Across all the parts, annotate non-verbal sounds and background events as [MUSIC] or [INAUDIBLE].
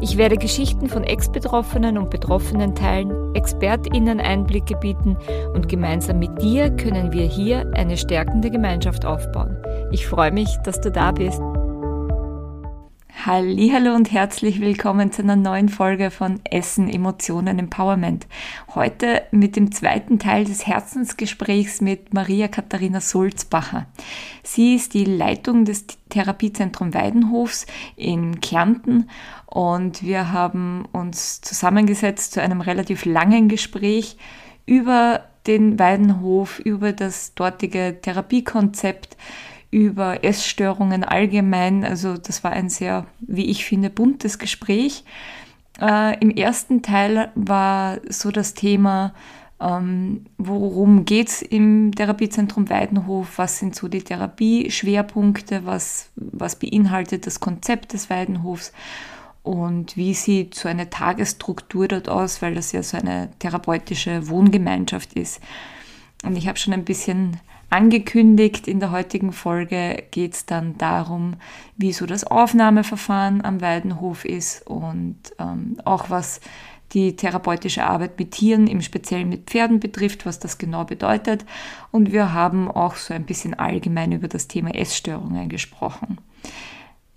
Ich werde Geschichten von Ex-Betroffenen und Betroffenen teilen, ExpertInnen Einblicke bieten und gemeinsam mit dir können wir hier eine stärkende Gemeinschaft aufbauen. Ich freue mich, dass du da bist. Hallo und herzlich willkommen zu einer neuen Folge von Essen, Emotionen, Empowerment. Heute mit dem zweiten Teil des Herzensgesprächs mit Maria Katharina Sulzbacher. Sie ist die Leitung des Therapiezentrum Weidenhofs in Kärnten und wir haben uns zusammengesetzt zu einem relativ langen Gespräch über den Weidenhof, über das dortige Therapiekonzept, über Essstörungen allgemein. Also das war ein sehr, wie ich finde, buntes Gespräch. Äh, Im ersten Teil war so das Thema, ähm, worum geht es im Therapiezentrum Weidenhof, was sind so die Therapieschwerpunkte, was, was beinhaltet das Konzept des Weidenhofs und wie sieht so eine Tagesstruktur dort aus, weil das ja so eine therapeutische Wohngemeinschaft ist. Und ich habe schon ein bisschen angekündigt, in der heutigen Folge geht es dann darum, wie so das Aufnahmeverfahren am Weidenhof ist und ähm, auch was die therapeutische Arbeit mit Tieren, im Speziellen mit Pferden betrifft, was das genau bedeutet. Und wir haben auch so ein bisschen allgemein über das Thema Essstörungen gesprochen.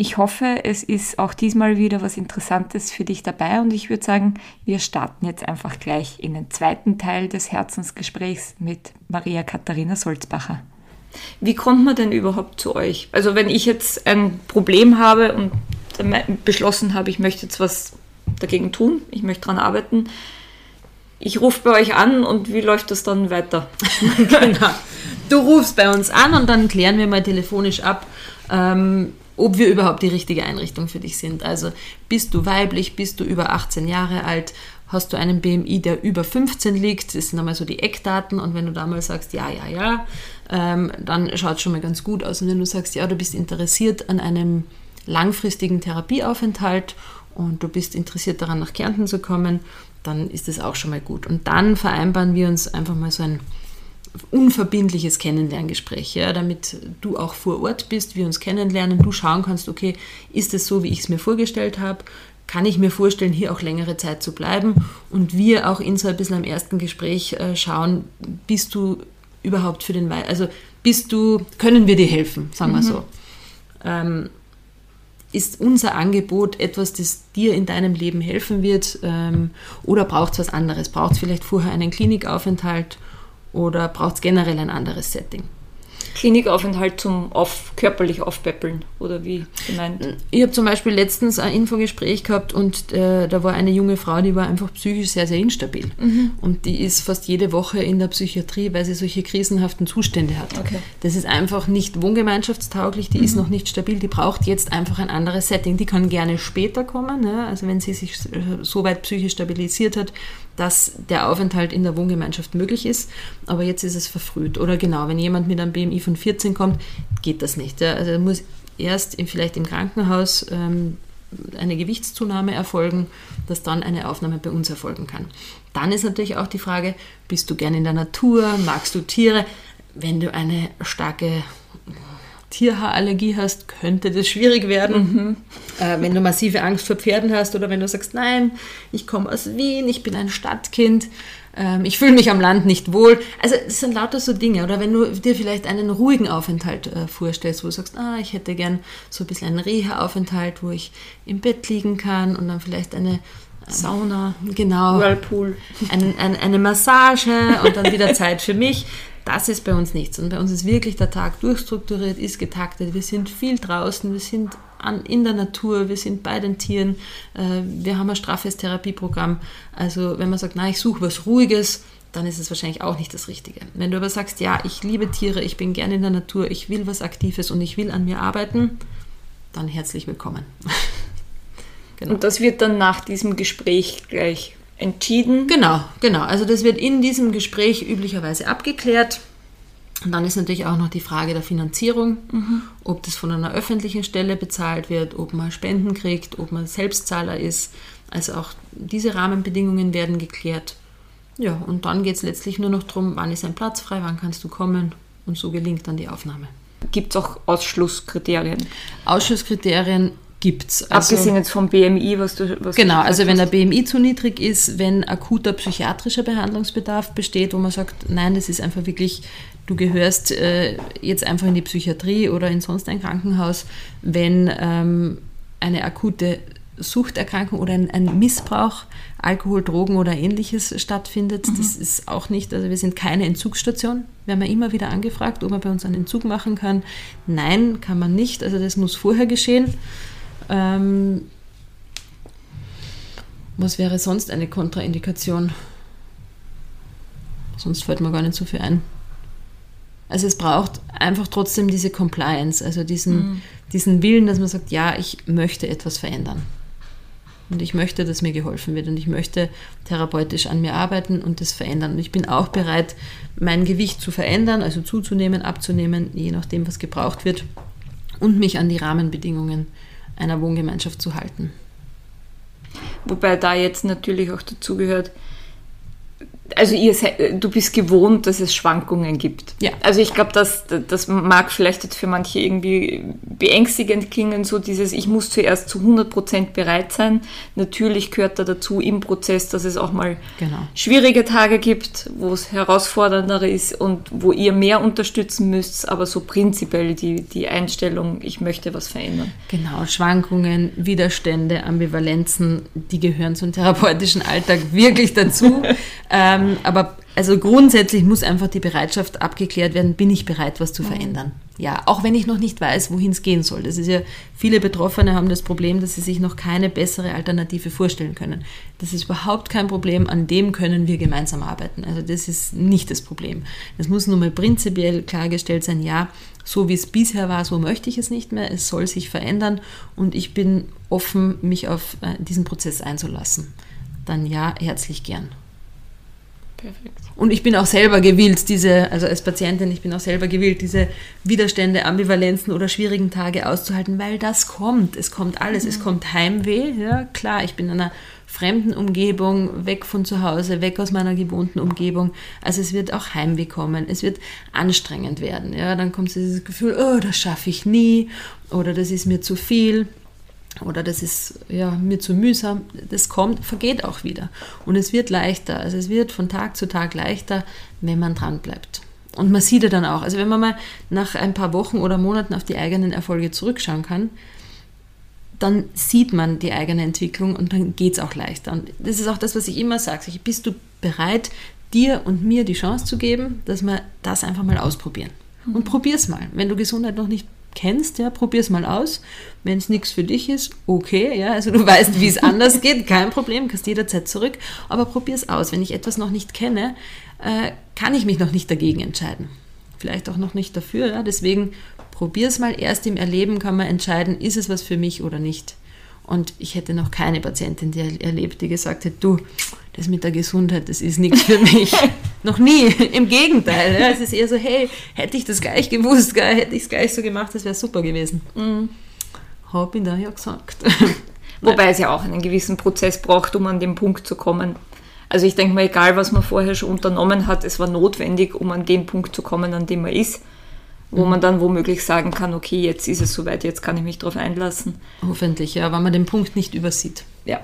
Ich hoffe, es ist auch diesmal wieder was Interessantes für dich dabei und ich würde sagen, wir starten jetzt einfach gleich in den zweiten Teil des Herzensgesprächs mit Maria Katharina Solzbacher. Wie kommt man denn überhaupt zu euch? Also wenn ich jetzt ein Problem habe und beschlossen habe, ich möchte jetzt was dagegen tun, ich möchte daran arbeiten, ich rufe bei euch an und wie läuft das dann weiter? [LAUGHS] genau. Du rufst bei uns an und dann klären wir mal telefonisch ab, ähm, ob wir überhaupt die richtige Einrichtung für dich sind. Also bist du weiblich, bist du über 18 Jahre alt, hast du einen BMI, der über 15 liegt, das sind einmal so die Eckdaten und wenn du da mal sagst, ja, ja, ja, ähm, dann schaut es schon mal ganz gut aus. Und wenn du sagst, ja, du bist interessiert an einem langfristigen Therapieaufenthalt und du bist interessiert daran, nach Kärnten zu kommen, dann ist das auch schon mal gut. Und dann vereinbaren wir uns einfach mal so ein unverbindliches Kennenlerngespräch, ja, damit du auch vor Ort bist, wir uns kennenlernen, du schauen kannst, okay, ist es so, wie ich es mir vorgestellt habe? Kann ich mir vorstellen, hier auch längere Zeit zu bleiben? Und wir auch in so ein bisschen am ersten Gespräch äh, schauen, bist du überhaupt für den, also bist du, können wir dir helfen, sagen wir mhm. so. Ähm, ist unser Angebot etwas, das dir in deinem Leben helfen wird? Ähm, oder braucht es was anderes? Braucht es vielleicht vorher einen Klinikaufenthalt? Oder braucht es generell ein anderes Setting? Klinikaufenthalt zum auf, körperlich aufpäppeln oder wie gemeint? Ich habe zum Beispiel letztens ein Infogespräch gehabt und äh, da war eine junge Frau, die war einfach psychisch sehr, sehr instabil. Mhm. Und die ist fast jede Woche in der Psychiatrie, weil sie solche krisenhaften Zustände hat. Okay. Das ist einfach nicht wohngemeinschaftstauglich, die mhm. ist noch nicht stabil, die braucht jetzt einfach ein anderes Setting. Die kann gerne später kommen, ne? also wenn sie sich so weit psychisch stabilisiert hat, dass der Aufenthalt in der Wohngemeinschaft möglich ist, aber jetzt ist es verfrüht. Oder genau, wenn jemand mit einem BMI von 14 kommt, geht das nicht. Ja? Also muss erst im, vielleicht im Krankenhaus ähm, eine Gewichtszunahme erfolgen, dass dann eine Aufnahme bei uns erfolgen kann. Dann ist natürlich auch die Frage, bist du gern in der Natur, magst du Tiere? Wenn du eine starke Tierhaarallergie hast, könnte das schwierig werden. Mhm. Äh, wenn du massive Angst vor Pferden hast oder wenn du sagst, nein, ich komme aus Wien, ich bin ein Stadtkind, ähm, ich fühle mich am Land nicht wohl. Also es sind lauter so Dinge. Oder wenn du dir vielleicht einen ruhigen Aufenthalt äh, vorstellst, wo du sagst, ah, ich hätte gern so ein bisschen einen Reha-Aufenthalt, wo ich im Bett liegen kann und dann vielleicht eine Sauna, genau. Whirlpool. Ein, ein, eine Massage und dann wieder Zeit für mich. Das ist bei uns nichts. Und bei uns ist wirklich der Tag durchstrukturiert, ist getaktet. Wir sind viel draußen, wir sind an, in der Natur, wir sind bei den Tieren. Äh, wir haben ein straffes Therapieprogramm. Also wenn man sagt, na, ich suche was Ruhiges, dann ist es wahrscheinlich auch nicht das Richtige. Wenn du aber sagst, ja, ich liebe Tiere, ich bin gerne in der Natur, ich will was Aktives und ich will an mir arbeiten, dann herzlich willkommen. [LAUGHS] genau. Und das wird dann nach diesem Gespräch gleich entschieden. Genau, genau. Also das wird in diesem Gespräch üblicherweise abgeklärt. Und dann ist natürlich auch noch die Frage der Finanzierung, mhm. ob das von einer öffentlichen Stelle bezahlt wird, ob man Spenden kriegt, ob man Selbstzahler ist. Also auch diese Rahmenbedingungen werden geklärt. Ja, und dann geht es letztlich nur noch darum, wann ist ein Platz frei, wann kannst du kommen und so gelingt dann die Aufnahme. Gibt es auch Ausschlusskriterien? Ausschlusskriterien gibt es. Also, Abgesehen jetzt vom BMI, was du was Genau, du also wenn der BMI zu niedrig ist, wenn akuter psychiatrischer Behandlungsbedarf besteht, wo man sagt, nein, das ist einfach wirklich, du gehörst äh, jetzt einfach in die Psychiatrie oder in sonst ein Krankenhaus, wenn ähm, eine akute Suchterkrankung oder ein, ein, Missbrauch, Alkohol, Drogen oder ähnliches stattfindet. Mhm. Das ist auch nicht, also wir sind keine Entzugsstation. Wir haben ja immer wieder angefragt, ob man bei uns einen Entzug machen kann. Nein, kann man nicht. Also das muss vorher geschehen. Ähm, was wäre sonst eine Kontraindikation? Sonst fällt mir gar nicht so viel ein. Also es braucht einfach trotzdem diese Compliance, also diesen, mhm. diesen Willen, dass man sagt, ja, ich möchte etwas verändern. Und ich möchte, dass mir geholfen wird und ich möchte therapeutisch an mir arbeiten und das verändern. Und ich bin auch bereit, mein Gewicht zu verändern, also zuzunehmen, abzunehmen, je nachdem, was gebraucht wird und mich an die Rahmenbedingungen einer Wohngemeinschaft zu halten. Wobei da jetzt natürlich auch dazugehört, also ihr du bist gewohnt, dass es Schwankungen gibt. Ja. Also ich glaube, das, das mag vielleicht jetzt für manche irgendwie beängstigend klingen, so dieses, ich muss zuerst zu 100% bereit sein. Natürlich gehört da dazu im Prozess, dass es auch mal genau. schwierige Tage gibt, wo es herausfordernder ist und wo ihr mehr unterstützen müsst, aber so prinzipiell die, die Einstellung, ich möchte was verändern. Genau, Schwankungen, Widerstände, Ambivalenzen, die gehören zum therapeutischen Alltag wirklich dazu. [LAUGHS] ähm, ähm, aber also grundsätzlich muss einfach die Bereitschaft abgeklärt werden, bin ich bereit, was zu verändern. Ja, auch wenn ich noch nicht weiß, wohin es gehen soll. Das ist ja, viele Betroffene haben das Problem, dass sie sich noch keine bessere Alternative vorstellen können. Das ist überhaupt kein Problem, an dem können wir gemeinsam arbeiten. Also das ist nicht das Problem. Es muss nur mal prinzipiell klargestellt sein, ja, so wie es bisher war, so möchte ich es nicht mehr. Es soll sich verändern und ich bin offen, mich auf äh, diesen Prozess einzulassen. Dann ja, herzlich gern. Perfekt. Und ich bin auch selber gewillt, diese, also als Patientin, ich bin auch selber gewillt, diese Widerstände, Ambivalenzen oder schwierigen Tage auszuhalten, weil das kommt. Es kommt alles. Mhm. Es kommt Heimweh, ja, klar, ich bin in einer fremden Umgebung, weg von zu Hause, weg aus meiner gewohnten Umgebung. Also es wird auch Heimweh kommen. Es wird anstrengend werden. Ja, dann kommt dieses Gefühl, oh, das schaffe ich nie oder das ist mir zu viel oder das ist ja, mir zu mühsam, das kommt, vergeht auch wieder. Und es wird leichter. Also es wird von Tag zu Tag leichter, wenn man dran bleibt. Und man sieht ja dann auch, also wenn man mal nach ein paar Wochen oder Monaten auf die eigenen Erfolge zurückschauen kann, dann sieht man die eigene Entwicklung und dann geht es auch leichter. Und das ist auch das, was ich immer sage. Bist du bereit, dir und mir die Chance zu geben, dass wir das einfach mal ausprobieren? Und probier's mal. Wenn du Gesundheit noch nicht kennst, ja, probier es mal aus. Wenn es nichts für dich ist, okay, ja, also du [LAUGHS] weißt, wie es anders geht, kein Problem, kannst jederzeit zurück, aber probier es aus. Wenn ich etwas noch nicht kenne, äh, kann ich mich noch nicht dagegen entscheiden. Vielleicht auch noch nicht dafür, ja, deswegen probier es mal. Erst im Erleben kann man entscheiden, ist es was für mich oder nicht. Und ich hätte noch keine Patientin die erlebt, die gesagt hat, du, das mit der Gesundheit, das ist nichts für mich. [LAUGHS] noch nie. Im Gegenteil. Ja. Es ist eher so, hey, hätte ich das gleich gewusst, hätte ich es gleich so gemacht, das wäre super gewesen. Mhm. Hab ich da ja gesagt. [LAUGHS] [LAUGHS] Wobei es ja auch einen gewissen Prozess braucht, um an den Punkt zu kommen. Also ich denke mal, egal was man vorher schon unternommen hat, es war notwendig, um an den Punkt zu kommen, an dem man ist wo man dann womöglich sagen kann, okay, jetzt ist es soweit, jetzt kann ich mich darauf einlassen. Hoffentlich, ja, weil man den Punkt nicht übersieht. Ja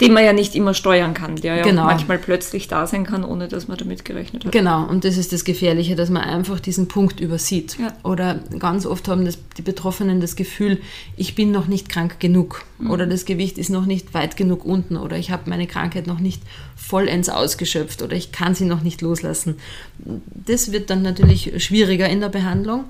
den man ja nicht immer steuern kann, der ja genau. manchmal plötzlich da sein kann, ohne dass man damit gerechnet hat. Genau, und das ist das Gefährliche, dass man einfach diesen Punkt übersieht. Ja. Oder ganz oft haben das, die Betroffenen das Gefühl, ich bin noch nicht krank genug mhm. oder das Gewicht ist noch nicht weit genug unten oder ich habe meine Krankheit noch nicht vollends ausgeschöpft oder ich kann sie noch nicht loslassen. Das wird dann natürlich schwieriger in der Behandlung.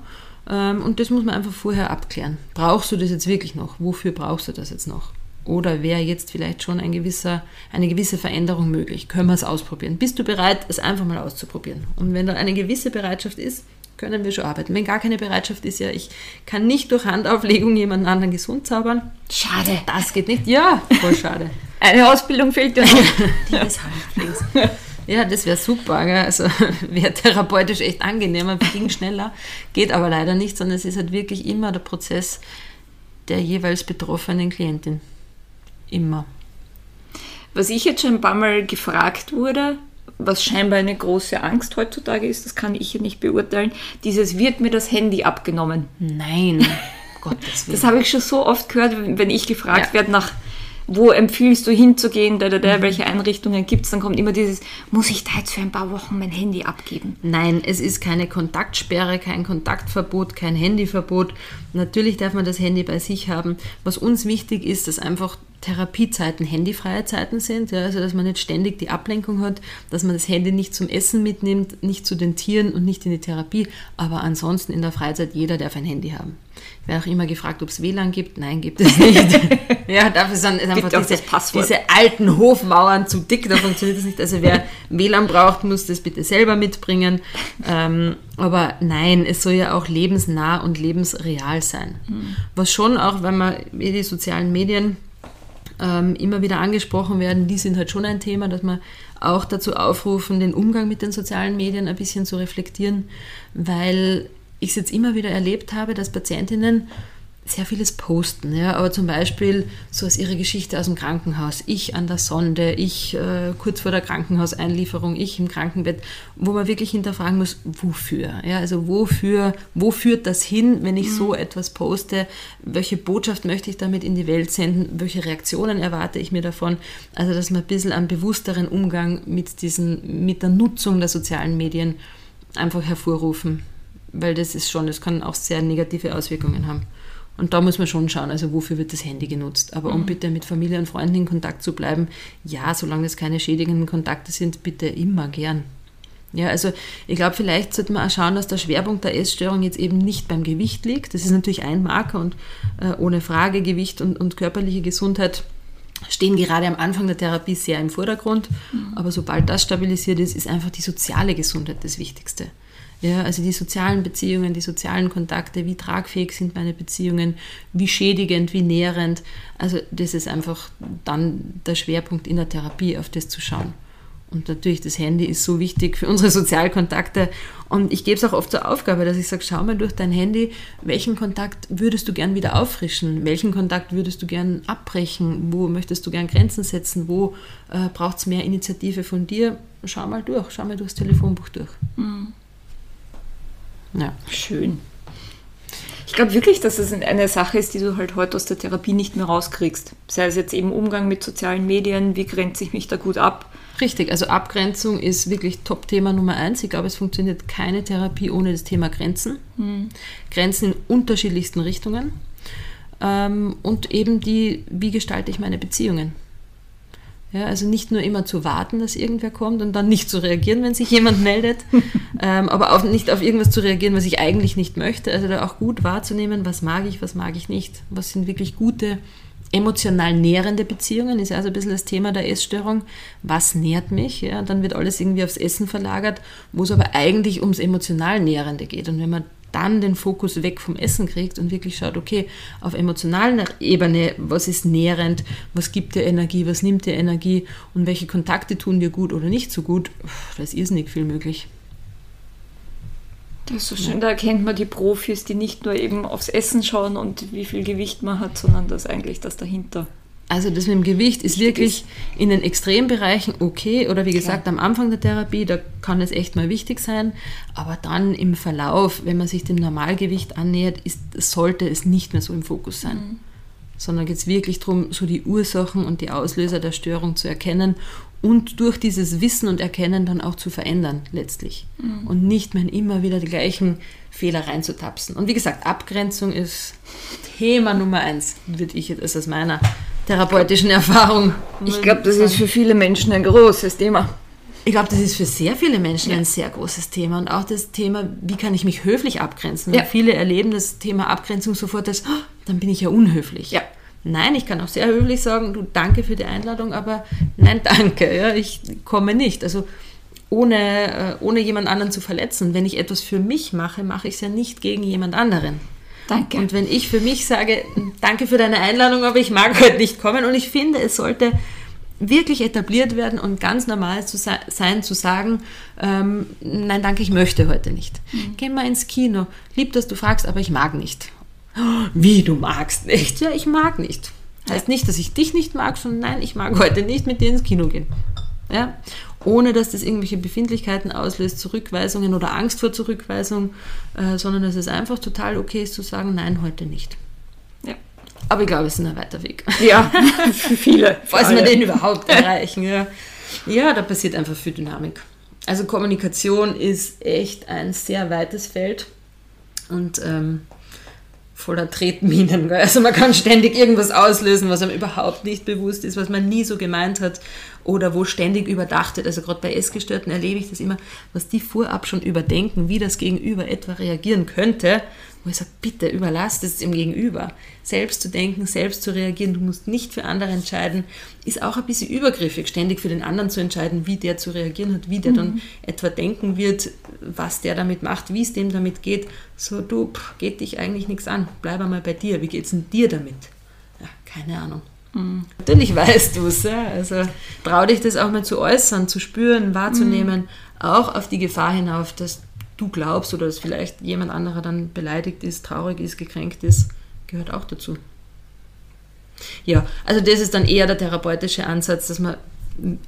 Ähm, und das muss man einfach vorher abklären. Brauchst du das jetzt wirklich noch? Wofür brauchst du das jetzt noch? Oder wäre jetzt vielleicht schon ein gewisser, eine gewisse Veränderung möglich? Können wir es ausprobieren? Bist du bereit, es einfach mal auszuprobieren? Und wenn da eine gewisse Bereitschaft ist, können wir schon arbeiten. Wenn gar keine Bereitschaft ist, ja, ich kann nicht durch Handauflegung jemanden anderen gesund zaubern. Schade. Das geht nicht. Ja, voll schade. [LAUGHS] Eine Ausbildung fehlt dir noch. [LAUGHS] Die ist Handpflege. Ja, das wäre super. Gell? Also [LAUGHS] wäre therapeutisch echt angenehmer, ging schneller. Geht aber leider nicht, sondern es ist halt wirklich immer der Prozess der jeweils betroffenen Klientin. Immer. Was ich jetzt schon ein paar Mal gefragt wurde, was scheinbar eine große Angst heutzutage ist, das kann ich ja nicht beurteilen, dieses wird mir das Handy abgenommen. Nein. [LAUGHS] Gottes Willen. Das habe ich schon so oft gehört, wenn ich gefragt ja. werde nach wo empfiehlst du hinzugehen, da, da, da, mhm. welche Einrichtungen gibt es, dann kommt immer dieses, muss ich da jetzt für ein paar Wochen mein Handy abgeben? Nein, es ist keine Kontaktsperre, kein Kontaktverbot, kein Handyverbot. Natürlich darf man das Handy bei sich haben. Was uns wichtig ist, dass einfach Therapiezeiten handyfreie Zeiten sind, ja, also dass man nicht ständig die Ablenkung hat, dass man das Handy nicht zum Essen mitnimmt, nicht zu den Tieren und nicht in die Therapie, aber ansonsten in der Freizeit jeder darf ein Handy haben. Ich werde auch immer gefragt, ob es WLAN gibt. Nein, gibt es nicht. [LAUGHS] ja, dafür sind einfach diese, diese, alten Hofmauern zu dick, da funktioniert das nicht. Also wer WLAN braucht, muss das bitte selber mitbringen. Ähm, aber nein, es soll ja auch lebensnah und lebensreal sein. Mhm. Was schon auch, wenn man die sozialen Medien ähm, immer wieder angesprochen werden, die sind halt schon ein Thema, dass man auch dazu aufrufen, den Umgang mit den sozialen Medien ein bisschen zu reflektieren, weil ich es jetzt immer wieder erlebt habe, dass Patientinnen sehr vieles posten, ja, aber zum Beispiel so aus ihrer Geschichte aus dem Krankenhaus, ich an der Sonde, ich äh, kurz vor der Krankenhauseinlieferung, ich im Krankenbett, wo man wirklich hinterfragen muss, wofür, ja, also wofür, wo führt das hin, wenn ich mhm. so etwas poste, welche Botschaft möchte ich damit in die Welt senden, welche Reaktionen erwarte ich mir davon, also dass man ein bisschen einen bewussteren Umgang mit diesen, mit der Nutzung der sozialen Medien einfach hervorrufen, weil das ist schon, das kann auch sehr negative Auswirkungen haben. Und da muss man schon schauen, also wofür wird das Handy genutzt. Aber um mhm. bitte mit Familie und Freunden in Kontakt zu bleiben, ja, solange es keine schädigenden Kontakte sind, bitte immer gern. Ja, also ich glaube, vielleicht sollte man auch schauen, dass der Schwerpunkt der Essstörung jetzt eben nicht beim Gewicht liegt. Das ist natürlich ein Marker und äh, ohne Frage Gewicht und, und körperliche Gesundheit stehen gerade am Anfang der Therapie sehr im Vordergrund. Mhm. Aber sobald das stabilisiert ist, ist einfach die soziale Gesundheit das Wichtigste. Ja, also die sozialen Beziehungen, die sozialen Kontakte, wie tragfähig sind meine Beziehungen, wie schädigend, wie nährend. Also das ist einfach dann der Schwerpunkt in der Therapie, auf das zu schauen. Und natürlich, das Handy ist so wichtig für unsere Sozialkontakte. Und ich gebe es auch oft zur Aufgabe, dass ich sage, schau mal durch dein Handy, welchen Kontakt würdest du gern wieder auffrischen? Welchen Kontakt würdest du gern abbrechen? Wo möchtest du gern Grenzen setzen? Wo äh, braucht es mehr Initiative von dir? Schau mal durch, schau mal durchs Telefonbuch durch. Mhm. Ja. Schön. Ich glaube wirklich, dass es eine Sache ist, die du halt heute aus der Therapie nicht mehr rauskriegst. Sei es jetzt eben Umgang mit sozialen Medien, wie grenze ich mich da gut ab? Richtig, also Abgrenzung ist wirklich Top-Thema Nummer eins. Ich glaube, es funktioniert keine Therapie ohne das Thema Grenzen. Mhm. Grenzen in unterschiedlichsten Richtungen. Ähm, und eben die, wie gestalte ich meine Beziehungen? Ja, also nicht nur immer zu warten, dass irgendwer kommt und dann nicht zu reagieren, wenn sich jemand meldet, [LAUGHS] ähm, aber auch nicht auf irgendwas zu reagieren, was ich eigentlich nicht möchte. Also da auch gut wahrzunehmen, was mag ich, was mag ich nicht. Was sind wirklich gute, emotional nährende Beziehungen, ist also ein bisschen das Thema der Essstörung. Was nährt mich? Ja, dann wird alles irgendwie aufs Essen verlagert, wo es aber eigentlich ums emotional Nährende geht. Und wenn man dann den Fokus weg vom Essen kriegt und wirklich schaut, okay, auf emotionaler Ebene, was ist nährend, was gibt dir Energie, was nimmt dir Energie und welche Kontakte tun dir gut oder nicht so gut, da ist irrsinnig viel möglich. Das ist so schön, da erkennt man die Profis, die nicht nur eben aufs Essen schauen und wie viel Gewicht man hat, sondern das eigentlich das dahinter. Also das mit dem Gewicht ist wirklich in den Extrembereichen okay oder wie gesagt am Anfang der Therapie, da kann es echt mal wichtig sein, aber dann im Verlauf, wenn man sich dem Normalgewicht annähert, ist, sollte es nicht mehr so im Fokus sein. Mhm. Sondern geht es wirklich darum, so die Ursachen und die Auslöser der Störung zu erkennen und durch dieses Wissen und Erkennen dann auch zu verändern letztlich. Mhm. Und nicht mehr immer wieder die gleichen Fehler reinzutapsen. Und wie gesagt, Abgrenzung ist Thema Nummer eins, würde ich jetzt aus meiner therapeutischen Erfahrung. Ich glaube, das ist für viele Menschen ein großes Thema. Ich glaube, das ist für sehr viele Menschen ja. ein sehr großes Thema. Und auch das Thema, wie kann ich mich höflich abgrenzen? Ja. Viele erleben das Thema Abgrenzung sofort als, oh, dann bin ich ja unhöflich. Ja. Nein, ich kann auch sehr höflich sagen, du danke für die Einladung, aber nein, danke, ja, ich komme nicht. Also ohne, äh, ohne jemand anderen zu verletzen. Wenn ich etwas für mich mache, mache ich es ja nicht gegen jemand anderen. Danke. Und wenn ich für mich sage, danke für deine Einladung, aber ich mag heute nicht kommen und ich finde, es sollte wirklich etabliert werden und ganz normal zu sein, zu sagen, ähm, nein, danke, ich möchte heute nicht. Mhm. Geh mal ins Kino. Lieb, dass du fragst, aber ich mag nicht. [GASPS] Wie, du magst nicht? Ja, ich mag nicht. Heißt nicht, dass ich dich nicht mag, sondern nein, ich mag heute nicht mit dir ins Kino gehen. Ja? Ohne dass das irgendwelche Befindlichkeiten auslöst, Zurückweisungen oder Angst vor Zurückweisung, äh, sondern dass es einfach total okay ist zu sagen, nein, heute nicht. Ja. Aber ich glaube, es ist ein weiter Weg. Ja, [LAUGHS] für viele. Falls wir den überhaupt erreichen. Ja. ja, da passiert einfach viel Dynamik. Also Kommunikation ist echt ein sehr weites Feld und ähm, voller Tretminen. Also man kann ständig irgendwas auslösen, was einem überhaupt nicht bewusst ist, was man nie so gemeint hat oder wo ständig überdacht wird. Also gerade bei Essgestörten erlebe ich das immer, was die vorab schon überdenken, wie das Gegenüber etwa reagieren könnte, wo ich sage, bitte überlass das dem Gegenüber. Selbst zu denken, selbst zu reagieren, du musst nicht für andere entscheiden, ist auch ein bisschen übergriffig, ständig für den anderen zu entscheiden, wie der zu reagieren hat, wie der mhm. dann etwa denken wird, was der damit macht, wie es dem damit geht. So, du, pff, geht dich eigentlich nichts an, bleib einmal bei dir, wie geht es denn dir damit? Ja, keine Ahnung. Mhm. Natürlich weißt du es, ja. also trau dich das auch mal zu äußern, zu spüren, wahrzunehmen, mhm. auch auf die Gefahr hinauf, dass du glaubst oder dass vielleicht jemand anderer dann beleidigt ist, traurig ist, gekränkt ist, gehört auch dazu. Ja, also das ist dann eher der therapeutische Ansatz, dass man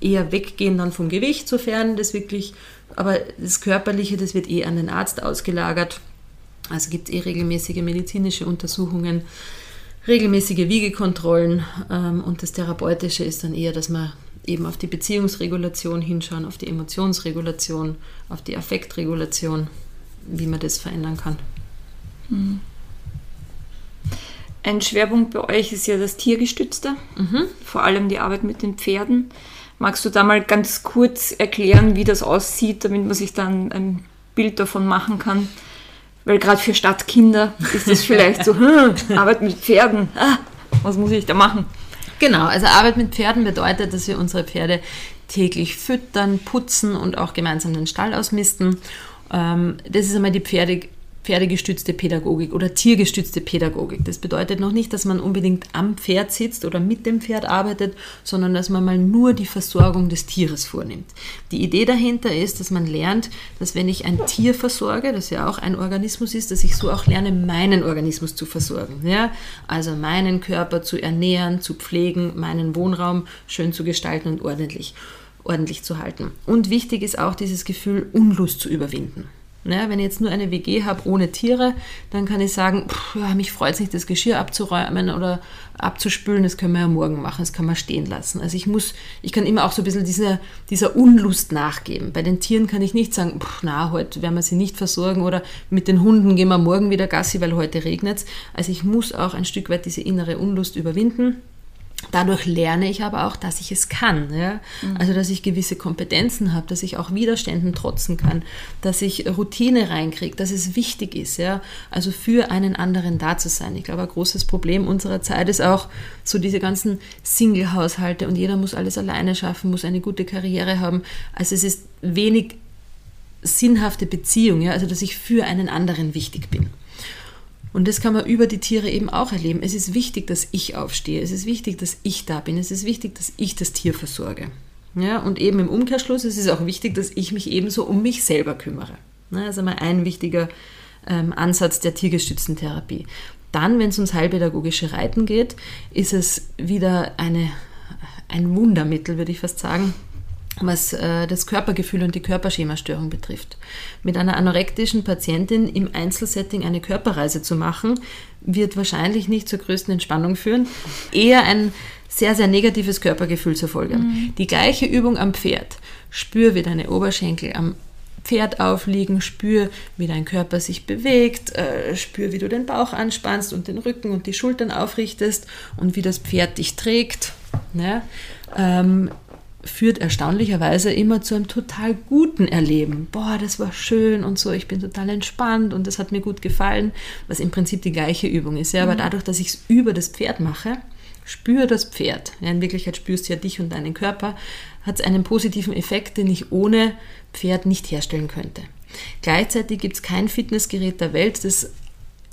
eher weggehen dann vom Gewicht, sofern das wirklich, aber das Körperliche, das wird eh an den Arzt ausgelagert. Also gibt es eh regelmäßige medizinische Untersuchungen, regelmäßige Wiegekontrollen ähm, und das Therapeutische ist dann eher, dass man eben auf die Beziehungsregulation hinschauen, auf die Emotionsregulation, auf die Affektregulation, wie man das verändern kann. Mhm. Ein Schwerpunkt bei euch ist ja das Tiergestützte, mhm. vor allem die Arbeit mit den Pferden. Magst du da mal ganz kurz erklären, wie das aussieht, damit man sich dann ein Bild davon machen kann? Weil gerade für Stadtkinder ist das vielleicht so, [LAUGHS] hm, Arbeit mit Pferden, ah, was muss ich da machen? Genau, also Arbeit mit Pferden bedeutet, dass wir unsere Pferde täglich füttern, putzen und auch gemeinsam den Stall ausmisten. Ähm, das ist einmal die Pferde pferdegestützte Pädagogik oder tiergestützte Pädagogik. Das bedeutet noch nicht, dass man unbedingt am Pferd sitzt oder mit dem Pferd arbeitet, sondern dass man mal nur die Versorgung des Tieres vornimmt. Die Idee dahinter ist, dass man lernt, dass wenn ich ein Tier versorge, das ja auch ein Organismus ist, dass ich so auch lerne, meinen Organismus zu versorgen. Ja? Also meinen Körper zu ernähren, zu pflegen, meinen Wohnraum schön zu gestalten und ordentlich ordentlich zu halten. Und wichtig ist auch dieses Gefühl, Unlust zu überwinden. Ja, wenn ich jetzt nur eine WG habe ohne Tiere, dann kann ich sagen, pff, mich freut es nicht, das Geschirr abzuräumen oder abzuspülen, das können wir ja morgen machen, das kann man stehen lassen. Also ich muss, ich kann immer auch so ein bisschen dieser, dieser Unlust nachgeben. Bei den Tieren kann ich nicht sagen, pff, na, heute werden wir sie nicht versorgen oder mit den Hunden gehen wir morgen wieder Gassi, weil heute regnet es. Also ich muss auch ein Stück weit diese innere Unlust überwinden Dadurch lerne ich aber auch, dass ich es kann. Ja? Mhm. Also, dass ich gewisse Kompetenzen habe, dass ich auch Widerständen trotzen kann, dass ich Routine reinkriege, dass es wichtig ist, ja? also für einen anderen da zu sein. Ich glaube, ein großes Problem unserer Zeit ist auch so diese ganzen Single-Haushalte und jeder muss alles alleine schaffen, muss eine gute Karriere haben. Also, es ist wenig sinnhafte Beziehung, ja? also, dass ich für einen anderen wichtig bin. Und das kann man über die Tiere eben auch erleben. Es ist wichtig, dass ich aufstehe. Es ist wichtig, dass ich da bin. Es ist wichtig, dass ich das Tier versorge. Ja, und eben im Umkehrschluss ist es auch wichtig, dass ich mich ebenso um mich selber kümmere. Das ist einmal ein wichtiger ähm, Ansatz der tiergestützten Therapie. Dann, wenn es ums heilpädagogische Reiten geht, ist es wieder eine, ein Wundermittel, würde ich fast sagen, was äh, das Körpergefühl und die Körperschemastörung betrifft. Mit einer anorektischen Patientin im Einzelsetting eine Körperreise zu machen, wird wahrscheinlich nicht zur größten Entspannung führen, eher ein sehr, sehr negatives Körpergefühl zur Folge. Mhm. Die gleiche Übung am Pferd. Spür, wie deine Oberschenkel am Pferd aufliegen, spür, wie dein Körper sich bewegt, äh, spür, wie du den Bauch anspannst und den Rücken und die Schultern aufrichtest und wie das Pferd dich trägt. Ja? Ähm, führt erstaunlicherweise immer zu einem total guten Erleben. Boah, das war schön und so, ich bin total entspannt und das hat mir gut gefallen, was im Prinzip die gleiche Übung ist. Ja, aber mhm. dadurch, dass ich es über das Pferd mache, spüre das Pferd. Ja, in Wirklichkeit spürst du ja dich und deinen Körper, hat es einen positiven Effekt, den ich ohne Pferd nicht herstellen könnte. Gleichzeitig gibt es kein Fitnessgerät der Welt, das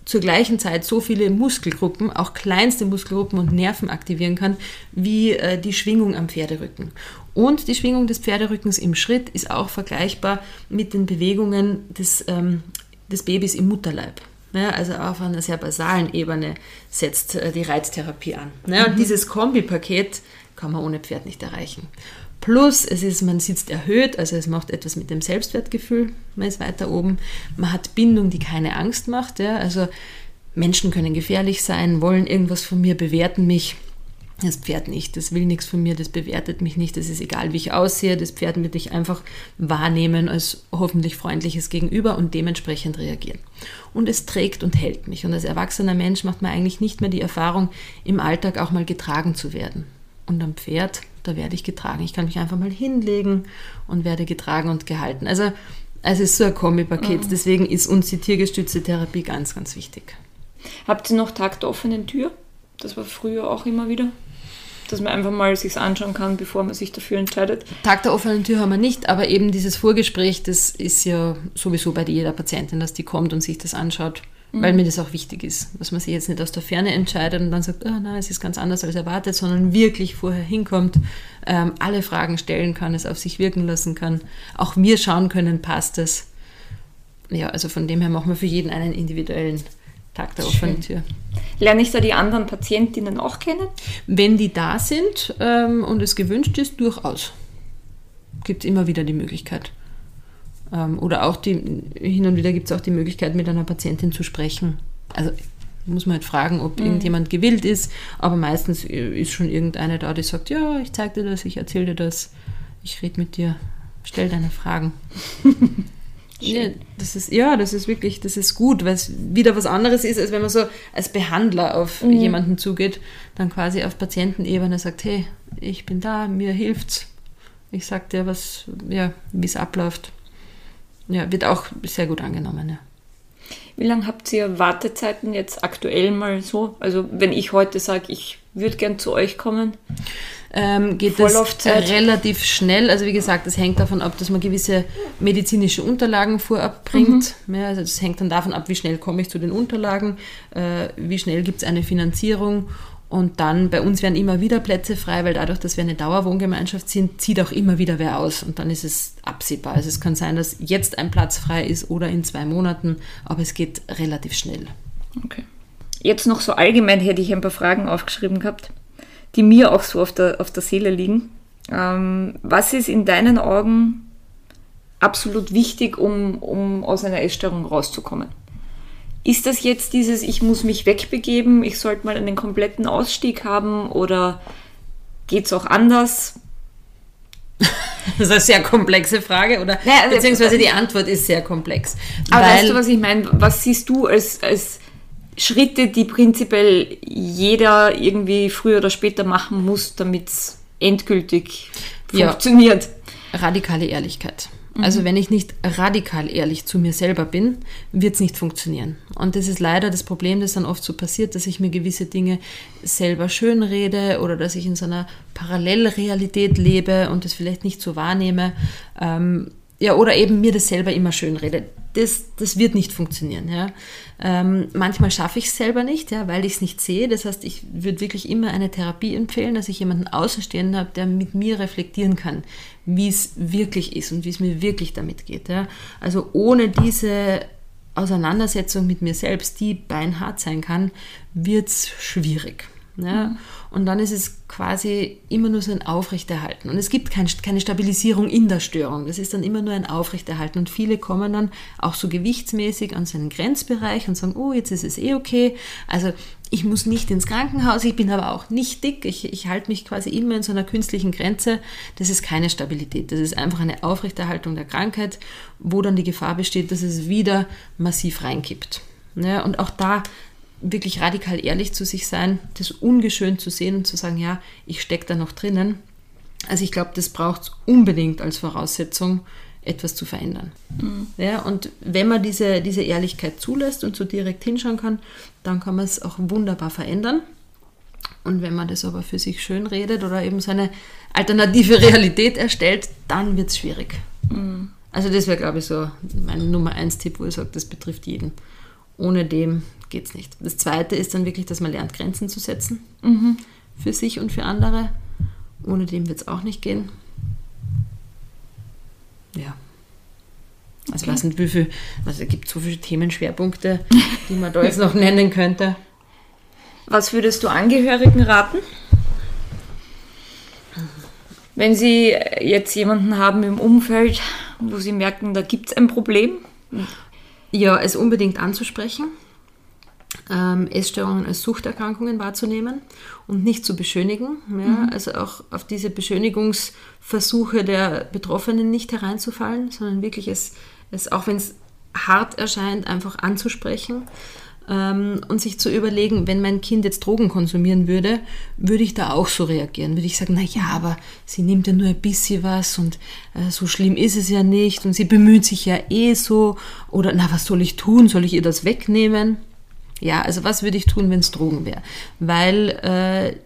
zur gleichen Zeit so viele Muskelgruppen, auch kleinste Muskelgruppen und Nerven aktivieren kann, wie äh, die Schwingung am Pferderücken. Und die Schwingung des Pferderückens im Schritt ist auch vergleichbar mit den Bewegungen des, ähm, des Babys im Mutterleib. Ja, also auf einer sehr basalen Ebene setzt äh, die Reiztherapie an. Ja, mhm. Und dieses Kombipaket kann man ohne Pferd nicht erreichen. Plus, es ist, man sitzt erhöht, also es macht etwas mit dem Selbstwertgefühl, man ist weiter oben. Man hat Bindung, die keine Angst macht. Ja? Also Menschen können gefährlich sein, wollen irgendwas von mir, bewerten mich. Das Pferd nicht, das will nichts von mir, das bewertet mich nicht, das ist egal, wie ich aussehe. Das Pferd wird dich einfach wahrnehmen als hoffentlich freundliches Gegenüber und dementsprechend reagieren. Und es trägt und hält mich. Und als erwachsener Mensch macht man eigentlich nicht mehr die Erfahrung, im Alltag auch mal getragen zu werden. Und am Pferd da werde ich getragen. Ich kann mich einfach mal hinlegen und werde getragen und gehalten. Also, also es ist so ein Kombipaket. Mhm. Deswegen ist uns die tiergestützte Therapie ganz, ganz wichtig. Habt ihr noch Tag der offenen Tür? Das war früher auch immer wieder. Dass man einfach mal sich anschauen kann, bevor man sich dafür entscheidet. Tag der offenen Tür haben wir nicht, aber eben dieses Vorgespräch, das ist ja sowieso bei jeder Patientin, dass die kommt und sich das anschaut mhm. weil mir das auch wichtig ist, dass man sich jetzt nicht aus der Ferne entscheidet und dann sagt, oh, nein, es ist ganz anders als erwartet, sondern wirklich vorher hinkommt, ähm, alle Fragen stellen kann, es auf sich wirken lassen kann, auch wir schauen können, passt es. Ja, also von dem her machen wir für jeden einen individuellen Tag der offenen Tür. Lerne ich da die anderen Patientinnen auch kennen? Wenn die da sind ähm, und es gewünscht ist, durchaus. Gibt immer wieder die Möglichkeit. Ähm, oder auch die, hin und wieder gibt es auch die Möglichkeit, mit einer Patientin zu sprechen. Also muss man halt fragen, ob mhm. irgendjemand gewillt ist, aber meistens ist schon irgendeine da, die sagt, ja, ich zeig dir das, ich erzähle dir das, ich rede mit dir, stell deine Fragen. [LAUGHS] ja, das ist, ja, das ist wirklich, das ist gut, weil es wieder was anderes ist, als wenn man so als Behandler auf mhm. jemanden zugeht, dann quasi auf Patientenebene sagt, hey, ich bin da, mir hilft's. Ich sag dir, was, ja, wie es abläuft. Ja, wird auch sehr gut angenommen, ja. Wie lange habt ihr Wartezeiten jetzt aktuell mal so? Also wenn ich heute sage, ich würde gern zu euch kommen. Ähm, geht das relativ schnell. Also wie gesagt, das hängt davon ab, dass man gewisse medizinische Unterlagen vorab bringt. Mhm. Ja, also das hängt dann davon ab, wie schnell komme ich zu den Unterlagen, äh, wie schnell gibt es eine Finanzierung und dann, bei uns werden immer wieder Plätze frei, weil dadurch, dass wir eine Dauerwohngemeinschaft sind, zieht auch immer wieder wer aus. Und dann ist es absehbar. Also es kann sein, dass jetzt ein Platz frei ist oder in zwei Monaten, aber es geht relativ schnell. Okay. Jetzt noch so allgemein hätte ich ein paar Fragen aufgeschrieben gehabt, die mir auch so auf der, auf der Seele liegen. Ähm, was ist in deinen Augen absolut wichtig, um, um aus einer Essstörung rauszukommen? Ist das jetzt dieses, ich muss mich wegbegeben, ich sollte mal einen kompletten Ausstieg haben oder geht es auch anders? Das ist eine sehr komplexe Frage, oder? Naja, also, Beziehungsweise die Antwort ist sehr komplex. Aber weißt du, was ich meine? Was siehst du als, als Schritte, die prinzipiell jeder irgendwie früher oder später machen muss, damit es endgültig funktioniert? Ja. Radikale Ehrlichkeit. Also mhm. wenn ich nicht radikal ehrlich zu mir selber bin, wird es nicht funktionieren. Und das ist leider das Problem, das dann oft so passiert, dass ich mir gewisse Dinge selber schönrede oder dass ich in so einer Parallelrealität lebe und das vielleicht nicht so wahrnehme. Ähm, ja, oder eben mir das selber immer schön rede. Das, das wird nicht funktionieren. Ja. Ähm, manchmal schaffe ich es selber nicht, ja, weil ich es nicht sehe. Das heißt, ich würde wirklich immer eine Therapie empfehlen, dass ich jemanden Außenstehenden habe, der mit mir reflektieren kann, wie es wirklich ist und wie es mir wirklich damit geht. Ja. Also ohne diese Auseinandersetzung mit mir selbst, die beinhart sein kann, wird es schwierig. Ja? Mhm. Und dann ist es quasi immer nur so ein Aufrechterhalten. Und es gibt kein, keine Stabilisierung in der Störung. Das ist dann immer nur ein Aufrechterhalten. Und viele kommen dann auch so gewichtsmäßig an seinen Grenzbereich und sagen, oh, jetzt ist es eh okay. Also ich muss nicht ins Krankenhaus, ich bin aber auch nicht dick. Ich, ich halte mich quasi immer in so einer künstlichen Grenze. Das ist keine Stabilität. Das ist einfach eine Aufrechterhaltung der Krankheit, wo dann die Gefahr besteht, dass es wieder massiv reinkippt. Ja, und auch da wirklich radikal ehrlich zu sich sein, das ungeschönt zu sehen und zu sagen, ja, ich stecke da noch drinnen. Also ich glaube, das braucht es unbedingt als Voraussetzung, etwas zu verändern. Mhm. Ja, und wenn man diese, diese Ehrlichkeit zulässt und so direkt hinschauen kann, dann kann man es auch wunderbar verändern. Und wenn man das aber für sich schön redet oder eben so eine alternative Realität erstellt, dann wird es schwierig. Mhm. Also das wäre, glaube ich, so mein Nummer eins Tipp, wo ich sage, das betrifft jeden. Ohne dem geht es nicht. Das Zweite ist dann wirklich, dass man lernt, Grenzen zu setzen. Mhm. Für sich und für andere. Ohne dem wird es auch nicht gehen. Ja. Also, okay. was sind wie viel, also es gibt so viele Themenschwerpunkte, die man da jetzt noch nennen könnte. Was würdest du Angehörigen raten? Wenn Sie jetzt jemanden haben im Umfeld, wo Sie merken, da gibt es ein Problem? Ja, es unbedingt anzusprechen, ähm, Essstörungen als Suchterkrankungen wahrzunehmen und nicht zu beschönigen. Ja? Mhm. Also auch auf diese Beschönigungsversuche der Betroffenen nicht hereinzufallen, sondern wirklich es, es auch wenn es hart erscheint, einfach anzusprechen ähm, und sich zu überlegen, wenn mein Kind jetzt Drogen konsumieren würde, würde ich da auch so reagieren? Würde ich sagen, na ja, aber sie nimmt ja nur ein bisschen was und äh, so schlimm ist es ja nicht und sie bemüht sich ja eh so oder na, was soll ich tun? Soll ich ihr das wegnehmen? Ja, also was würde ich tun, wenn es Drogen wäre? Weil äh,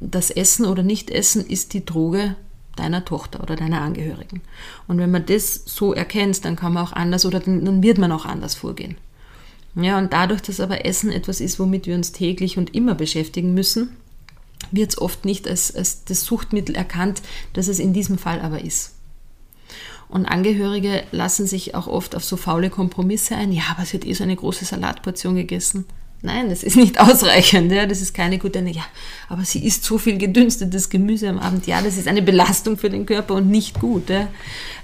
das Essen oder Nicht-Essen ist die Droge deiner Tochter oder deiner Angehörigen. Und wenn man das so erkennt, dann kann man auch anders oder dann, dann wird man auch anders vorgehen. Ja, und dadurch, dass aber Essen etwas ist, womit wir uns täglich und immer beschäftigen müssen, wird es oft nicht als, als das Suchtmittel erkannt, das es in diesem Fall aber ist. Und Angehörige lassen sich auch oft auf so faule Kompromisse ein. Ja, aber sie hat eh so eine große Salatportion gegessen. Nein, das ist nicht [LAUGHS] ausreichend. Ja, das ist keine gute. Ja, aber sie isst so viel gedünstetes Gemüse am Abend. Ja, das ist eine Belastung für den Körper und nicht gut. Ja.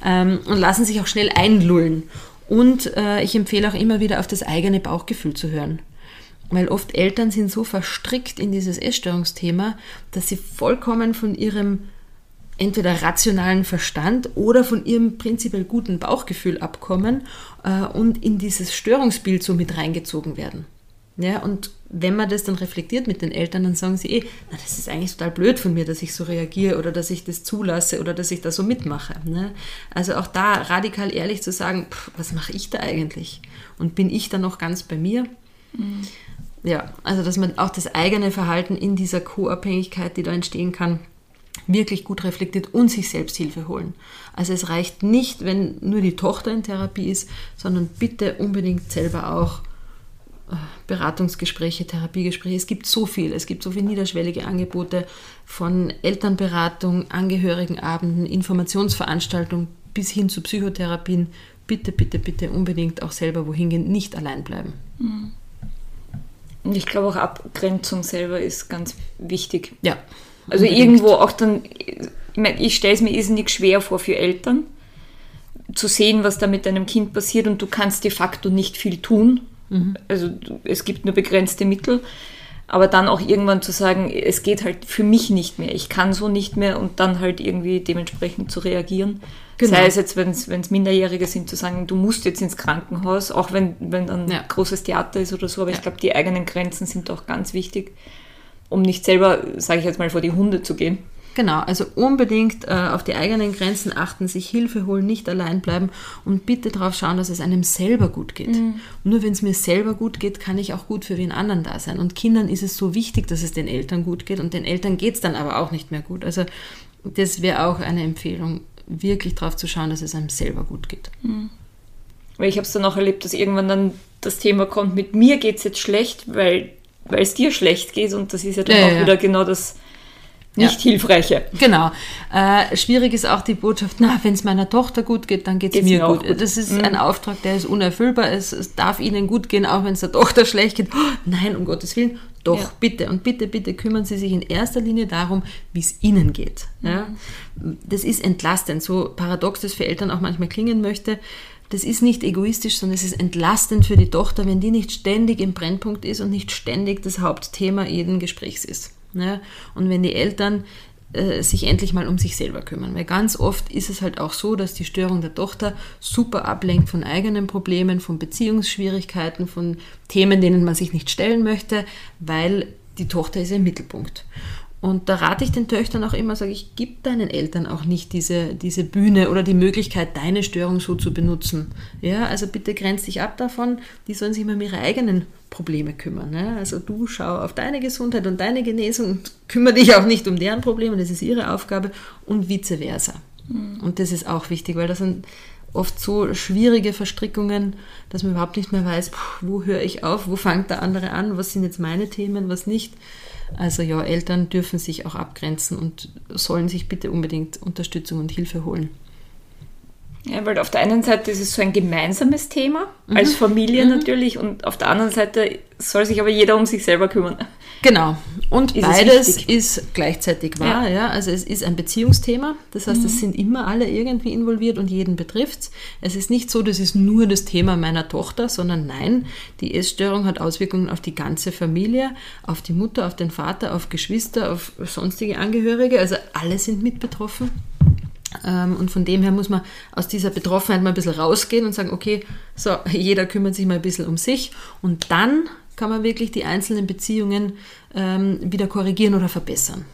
Ähm, und lassen sich auch schnell einlullen. Und äh, ich empfehle auch immer wieder auf das eigene Bauchgefühl zu hören. Weil oft Eltern sind so verstrickt in dieses Essstörungsthema, dass sie vollkommen von ihrem entweder rationalen Verstand oder von ihrem prinzipiell guten Bauchgefühl abkommen äh, und in dieses Störungsbild so mit reingezogen werden. Ja, und wenn man das dann reflektiert mit den Eltern, dann sagen sie eh, na, das ist eigentlich total blöd von mir, dass ich so reagiere oder dass ich das zulasse oder dass ich da so mitmache. Ne? Also auch da radikal ehrlich zu sagen, pff, was mache ich da eigentlich? Und bin ich da noch ganz bei mir? Mhm. Ja, also dass man auch das eigene Verhalten in dieser Co-Abhängigkeit, die da entstehen kann, wirklich gut reflektiert und sich selbst Hilfe holen. Also es reicht nicht, wenn nur die Tochter in Therapie ist, sondern bitte unbedingt selber auch Beratungsgespräche, Therapiegespräche. Es gibt so viel. Es gibt so viele niederschwellige Angebote von Elternberatung, Angehörigenabenden, Informationsveranstaltungen bis hin zu Psychotherapien. Bitte, bitte, bitte unbedingt auch selber wohin gehen, nicht allein bleiben. Mhm. Und ich glaube auch Abgrenzung selber ist ganz wichtig. Ja. Also unbedingt. irgendwo auch dann, ich, stelle es mir irrsinnig schwer vor für Eltern, zu sehen, was da mit deinem Kind passiert und du kannst de facto nicht viel tun, Mhm. Also es gibt nur begrenzte Mittel. Aber dann auch irgendwann zu sagen, es geht halt für mich nicht mehr, ich kann so nicht mehr und dann halt irgendwie dementsprechend zu reagieren. Genau. Sei es jetzt, wenn es Minderjährige sind, zu sagen, du musst jetzt ins Krankenhaus, auch wenn, wenn dann ja. großes Theater ist oder so. Aber ja. ich glaube, die eigenen Grenzen sind auch ganz wichtig, um nicht selber, sage ich jetzt mal, vor die Hunde zu gehen. Genau, also unbedingt äh, auf die eigenen Grenzen achten, sich Hilfe holen, nicht allein bleiben und bitte darauf schauen, dass es einem selber gut geht. Mhm. Nur wenn es mir selber gut geht, kann ich auch gut für wen anderen da sein. Und Kindern ist es so wichtig, dass es den Eltern gut geht und den Eltern geht es dann aber auch nicht mehr gut. Also das wäre auch eine Empfehlung, wirklich darauf zu schauen, dass es einem selber gut geht. Mhm. Weil ich habe es dann auch erlebt, dass irgendwann dann das Thema kommt, mit mir geht es jetzt schlecht, weil es dir schlecht geht und das ist ja dann ja, auch ja. wieder genau das nicht hilfreiche. Genau. Äh, schwierig ist auch die Botschaft, na, wenn es meiner Tochter gut geht, dann geht es mir gut. gut. Das ist mhm. ein Auftrag, der ist unerfüllbar. Es, es darf ihnen gut gehen, auch wenn es der Tochter schlecht geht. Oh, nein, um Gottes Willen. Doch, ja. bitte. Und bitte, bitte kümmern Sie sich in erster Linie darum, wie es Ihnen geht. Mhm. Ja? Das ist entlastend, so paradox das für Eltern auch manchmal klingen möchte. Das ist nicht egoistisch, sondern es ist entlastend für die Tochter, wenn die nicht ständig im Brennpunkt ist und nicht ständig das Hauptthema jeden Gesprächs ist. Ne? Und wenn die Eltern äh, sich endlich mal um sich selber kümmern. Weil ganz oft ist es halt auch so, dass die Störung der Tochter super ablenkt von eigenen Problemen, von Beziehungsschwierigkeiten, von Themen, denen man sich nicht stellen möchte, weil die Tochter ist im Mittelpunkt. Und da rate ich den Töchtern auch immer, sage ich, gib deinen Eltern auch nicht diese, diese Bühne oder die Möglichkeit, deine Störung so zu benutzen. Ja, also bitte grenz dich ab davon, die sollen sich mal um ihre eigenen Probleme kümmern. Ja? Also du schau auf deine Gesundheit und deine Genesung und kümmere dich auch nicht um deren Probleme, das ist ihre Aufgabe und vice versa. Mhm. Und das ist auch wichtig, weil das sind oft so schwierige Verstrickungen, dass man überhaupt nicht mehr weiß, wo höre ich auf, wo fängt der andere an, was sind jetzt meine Themen, was nicht. Also ja, Eltern dürfen sich auch abgrenzen und sollen sich bitte unbedingt Unterstützung und Hilfe holen. Ja, weil auf der einen Seite ist es so ein gemeinsames Thema, mhm. als Familie mhm. natürlich, und auf der anderen Seite soll sich aber jeder um sich selber kümmern. Genau. Und ist beides ist gleichzeitig wahr. Ja. ja. Also es ist ein Beziehungsthema. Das heißt, mhm. es sind immer alle irgendwie involviert und jeden betrifft es. Es ist nicht so, das ist nur das Thema meiner Tochter, sondern nein, die Essstörung hat Auswirkungen auf die ganze Familie, auf die Mutter, auf den Vater, auf Geschwister, auf sonstige Angehörige. Also alle sind mit betroffen. Ähm, und von dem her muss man aus dieser Betroffenheit mal ein bisschen rausgehen und sagen, okay, so, jeder kümmert sich mal ein bisschen um sich und dann kann man wirklich die einzelnen Beziehungen ähm, wieder korrigieren oder verbessern.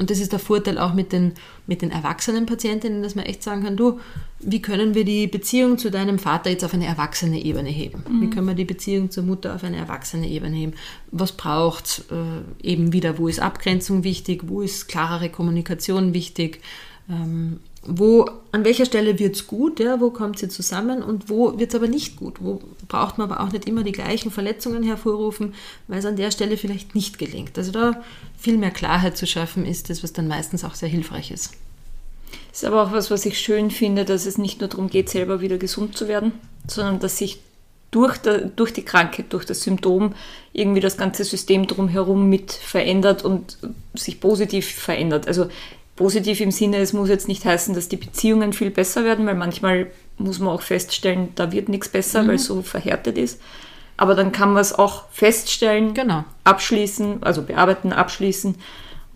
Und das ist der Vorteil auch mit den, mit den erwachsenen Patientinnen, dass man echt sagen kann, du, wie können wir die Beziehung zu deinem Vater jetzt auf eine erwachsene Ebene heben? Mhm. Wie können wir die Beziehung zur Mutter auf eine erwachsene Ebene heben? Was braucht äh, eben wieder, wo ist Abgrenzung wichtig, wo ist klarere Kommunikation wichtig? Ähm, wo, an welcher Stelle wird es gut, ja, wo kommt sie zusammen und wo wird es aber nicht gut, wo braucht man aber auch nicht immer die gleichen Verletzungen hervorrufen, weil es an der Stelle vielleicht nicht gelingt. Also da viel mehr Klarheit zu schaffen, ist das, was dann meistens auch sehr hilfreich ist. Ist aber auch was, was ich schön finde, dass es nicht nur darum geht, selber wieder gesund zu werden, sondern dass sich durch, der, durch die Krankheit, durch das Symptom irgendwie das ganze System drumherum mit verändert und sich positiv verändert. Also positiv im Sinne, es muss jetzt nicht heißen, dass die Beziehungen viel besser werden, weil manchmal muss man auch feststellen, da wird nichts besser, mhm. weil es so verhärtet ist. Aber dann kann man es auch feststellen, genau. abschließen, also bearbeiten, abschließen.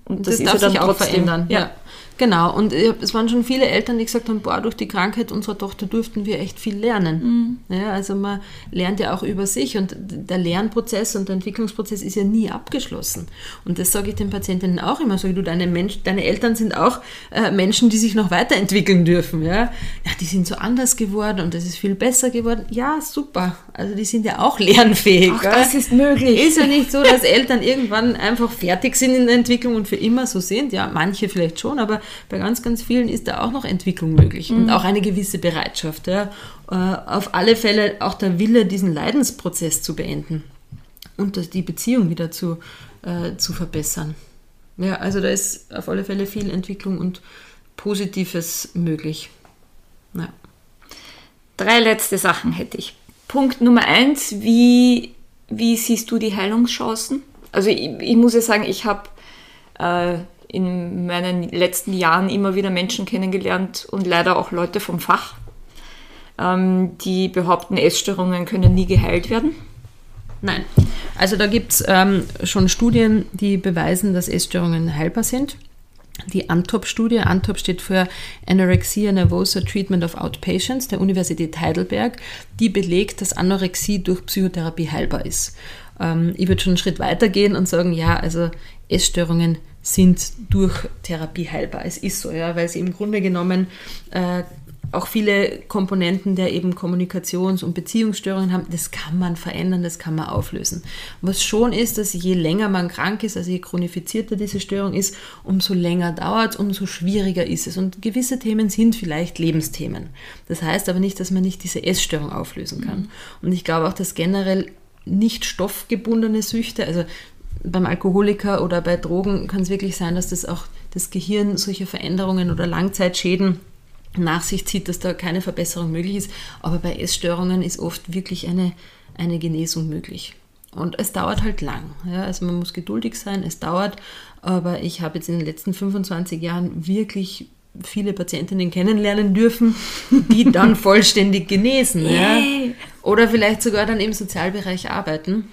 Und das, das ist ja dann trotzdem, verändern. Ja. ja. Genau, und es waren schon viele Eltern, die gesagt haben, boah, durch die Krankheit unserer Tochter durften wir echt viel lernen. Mhm. Ja, also man lernt ja auch über sich und der Lernprozess und der Entwicklungsprozess ist ja nie abgeschlossen. Und das sage ich den Patientinnen auch immer, sage du, deine, Mensch, deine Eltern sind auch äh, Menschen, die sich noch weiterentwickeln dürfen. Ja? ja, die sind so anders geworden und das ist viel besser geworden. Ja, super. Also die sind ja auch lernfähig. Auch das ist möglich. Ist ja nicht so, dass Eltern irgendwann einfach fertig sind in der Entwicklung und für immer so sind. Ja, manche vielleicht schon, aber bei ganz, ganz vielen ist da auch noch Entwicklung möglich mhm. und auch eine gewisse Bereitschaft. Ja. Äh, auf alle Fälle auch der Wille, diesen Leidensprozess zu beenden und die Beziehung wieder zu, äh, zu verbessern. Ja, also da ist auf alle Fälle viel Entwicklung und Positives möglich. Ja. Drei letzte Sachen hätte ich. Punkt Nummer eins, wie, wie siehst du die Heilungschancen? Also ich, ich muss ja sagen, ich habe äh, in meinen letzten Jahren immer wieder Menschen kennengelernt und leider auch Leute vom Fach, ähm, die behaupten, Essstörungen können nie geheilt werden. Nein. Also da gibt es ähm, schon Studien, die beweisen, dass Essstörungen heilbar sind. Die ANTOP-Studie, ANTOP steht für Anorexia Nervosa Treatment of Outpatients der Universität Heidelberg, die belegt, dass Anorexie durch Psychotherapie heilbar ist. Ähm, ich würde schon einen Schritt weiter gehen und sagen, ja, also Essstörungen sind durch Therapie heilbar. Es ist so, ja, weil sie im Grunde genommen äh, auch viele Komponenten der eben Kommunikations- und Beziehungsstörungen haben, das kann man verändern, das kann man auflösen. Was schon ist, dass je länger man krank ist, also je chronifizierter diese Störung ist, umso länger dauert es, umso schwieriger ist es. Und gewisse Themen sind vielleicht Lebensthemen. Das heißt aber nicht, dass man nicht diese Essstörung auflösen kann. Mhm. Und ich glaube auch, dass generell nicht stoffgebundene Süchte, also beim Alkoholiker oder bei Drogen kann es wirklich sein, dass das auch das Gehirn solche Veränderungen oder Langzeitschäden nach sich zieht, dass da keine Verbesserung möglich ist. Aber bei Essstörungen ist oft wirklich eine, eine Genesung möglich. Und es dauert halt lang. Ja, also man muss geduldig sein, es dauert. Aber ich habe jetzt in den letzten 25 Jahren wirklich viele Patientinnen kennenlernen dürfen, die dann [LAUGHS] vollständig genesen. Ja? Oder vielleicht sogar dann im Sozialbereich arbeiten.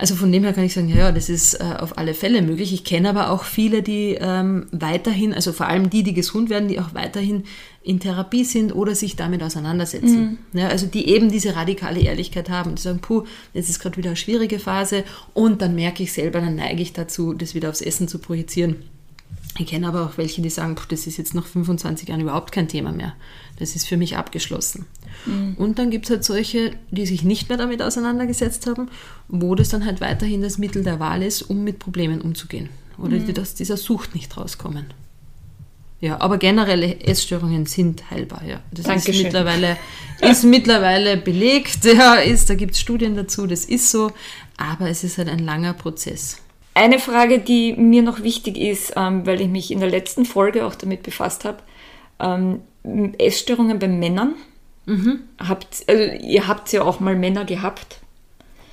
Also von dem her kann ich sagen, ja, das ist äh, auf alle Fälle möglich. Ich kenne aber auch viele, die ähm, weiterhin, also vor allem die, die gesund werden, die auch weiterhin in Therapie sind oder sich damit auseinandersetzen. Mhm. Ja, also die eben diese radikale Ehrlichkeit haben. Die sagen, puh, jetzt ist gerade wieder eine schwierige Phase und dann merke ich selber, dann neige ich dazu, das wieder aufs Essen zu projizieren. Ich kenne aber auch welche, die sagen, puh, das ist jetzt nach 25 Jahren überhaupt kein Thema mehr. Das ist für mich abgeschlossen. Mhm. Und dann gibt es halt solche, die sich nicht mehr damit auseinandergesetzt haben, wo das dann halt weiterhin das Mittel der Wahl ist, um mit Problemen umzugehen. Oder mhm. die aus dieser Sucht nicht rauskommen. Ja, aber generelle Essstörungen sind heilbar, ja. Das Dankeschön. ist mittlerweile, ist mittlerweile belegt, ja, ist, da gibt es Studien dazu, das ist so, aber es ist halt ein langer Prozess. Eine Frage, die mir noch wichtig ist, ähm, weil ich mich in der letzten Folge auch damit befasst habe, ähm, Essstörungen bei Männern. Mhm. Habt, also ihr habt ja auch mal Männer gehabt.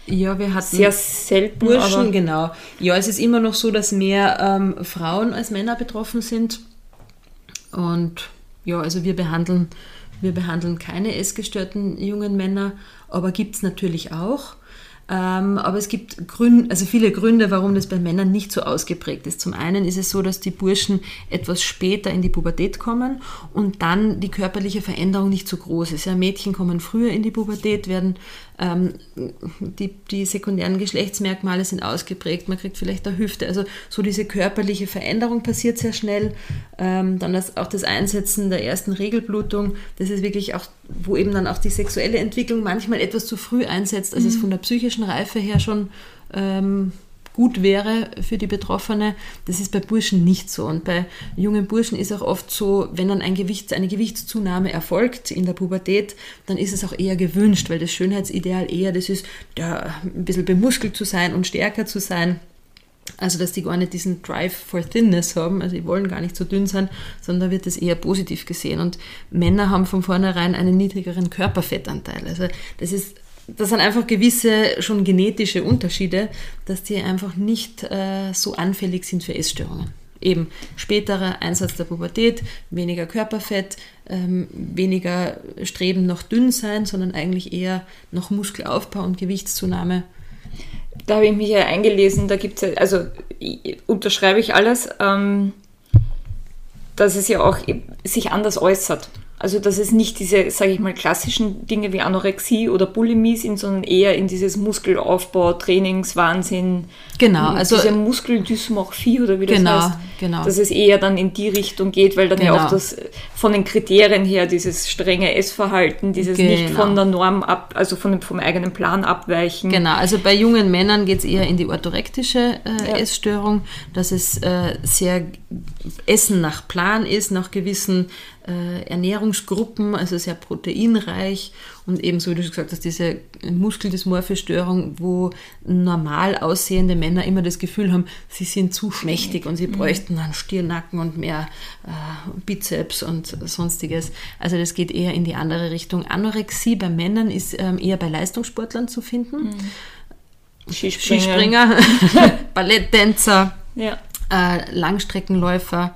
Ja, wir hatten Sehr selten. Burschen, genau. Ja, es ist immer noch so, dass mehr ähm, Frauen als Männer betroffen sind. Und ja, also wir behandeln, wir behandeln keine essgestörten jungen Männer, aber gibt es natürlich auch. Ähm, aber es gibt Gründe, also viele Gründe, warum das bei Männern nicht so ausgeprägt ist. Zum einen ist es so, dass die Burschen etwas später in die Pubertät kommen und dann die körperliche Veränderung nicht so groß ist. Ja, Mädchen kommen früher in die Pubertät, werden ähm, die, die sekundären Geschlechtsmerkmale sind ausgeprägt, man kriegt vielleicht eine Hüfte. Also so diese körperliche Veränderung passiert sehr schnell. Ähm, dann das, auch das Einsetzen der ersten Regelblutung, das ist wirklich auch, wo eben dann auch die sexuelle Entwicklung manchmal etwas zu früh einsetzt, als es von der psychischen Reife her schon ähm, gut wäre für die Betroffene. Das ist bei Burschen nicht so. Und bei jungen Burschen ist auch oft so, wenn dann ein Gewicht, eine Gewichtszunahme erfolgt in der Pubertät, dann ist es auch eher gewünscht, weil das Schönheitsideal eher das ist, da ein bisschen bemuskelt zu sein und stärker zu sein. Also, dass die gar nicht diesen Drive for Thinness haben, also die wollen gar nicht so dünn sein, sondern da wird das eher positiv gesehen. Und Männer haben von vornherein einen niedrigeren Körperfettanteil. Also, das ist das sind einfach gewisse schon genetische Unterschiede, dass die einfach nicht äh, so anfällig sind für Essstörungen. Eben späterer Einsatz der Pubertät, weniger Körperfett, ähm, weniger Streben nach dünn sein, sondern eigentlich eher noch Muskelaufbau und Gewichtszunahme. Da habe ich mich ja eingelesen, da gibt es, also ich- unterschreibe ich alles, ähm, dass es ja auch sich anders äußert. Also dass es nicht diese, sage ich mal, klassischen Dinge wie Anorexie oder Bulimie sind, sondern eher in dieses Muskelaufbau, Trainingswahnsinn, Genau, also- diese Muskeldysmorphie oder wie das Genau, heißt, genau. dass es eher dann in die Richtung geht, weil dann ja Genau. auch das von den Kriterien her dieses strenge Essverhalten, dieses nicht Genau. von der Norm ab, also von dem, vom eigenen Plan abweichen. Genau, also bei jungen Männern geht es eher in die orthorektische äh, Ja. Essstörung, dass es äh, sehr Essen nach Plan ist, nach gewissen äh, Ernährungsgruppen, also sehr proteinreich und ebenso, wie du schon gesagt hast, diese muskeldysmorphe Störung, wo normal aussehende Männer immer das Gefühl haben, sie sind zu schmächtig und sie bräuchten einen Stirnacken und mehr äh, Bizeps und sonstiges. Also das geht eher in die andere Richtung. Anorexie bei Männern ist ähm, eher bei Leistungssportlern zu finden. Skispringer. Skispringer, [LAUGHS] Balletttänzer, Ja. Äh, Langstreckenläufer,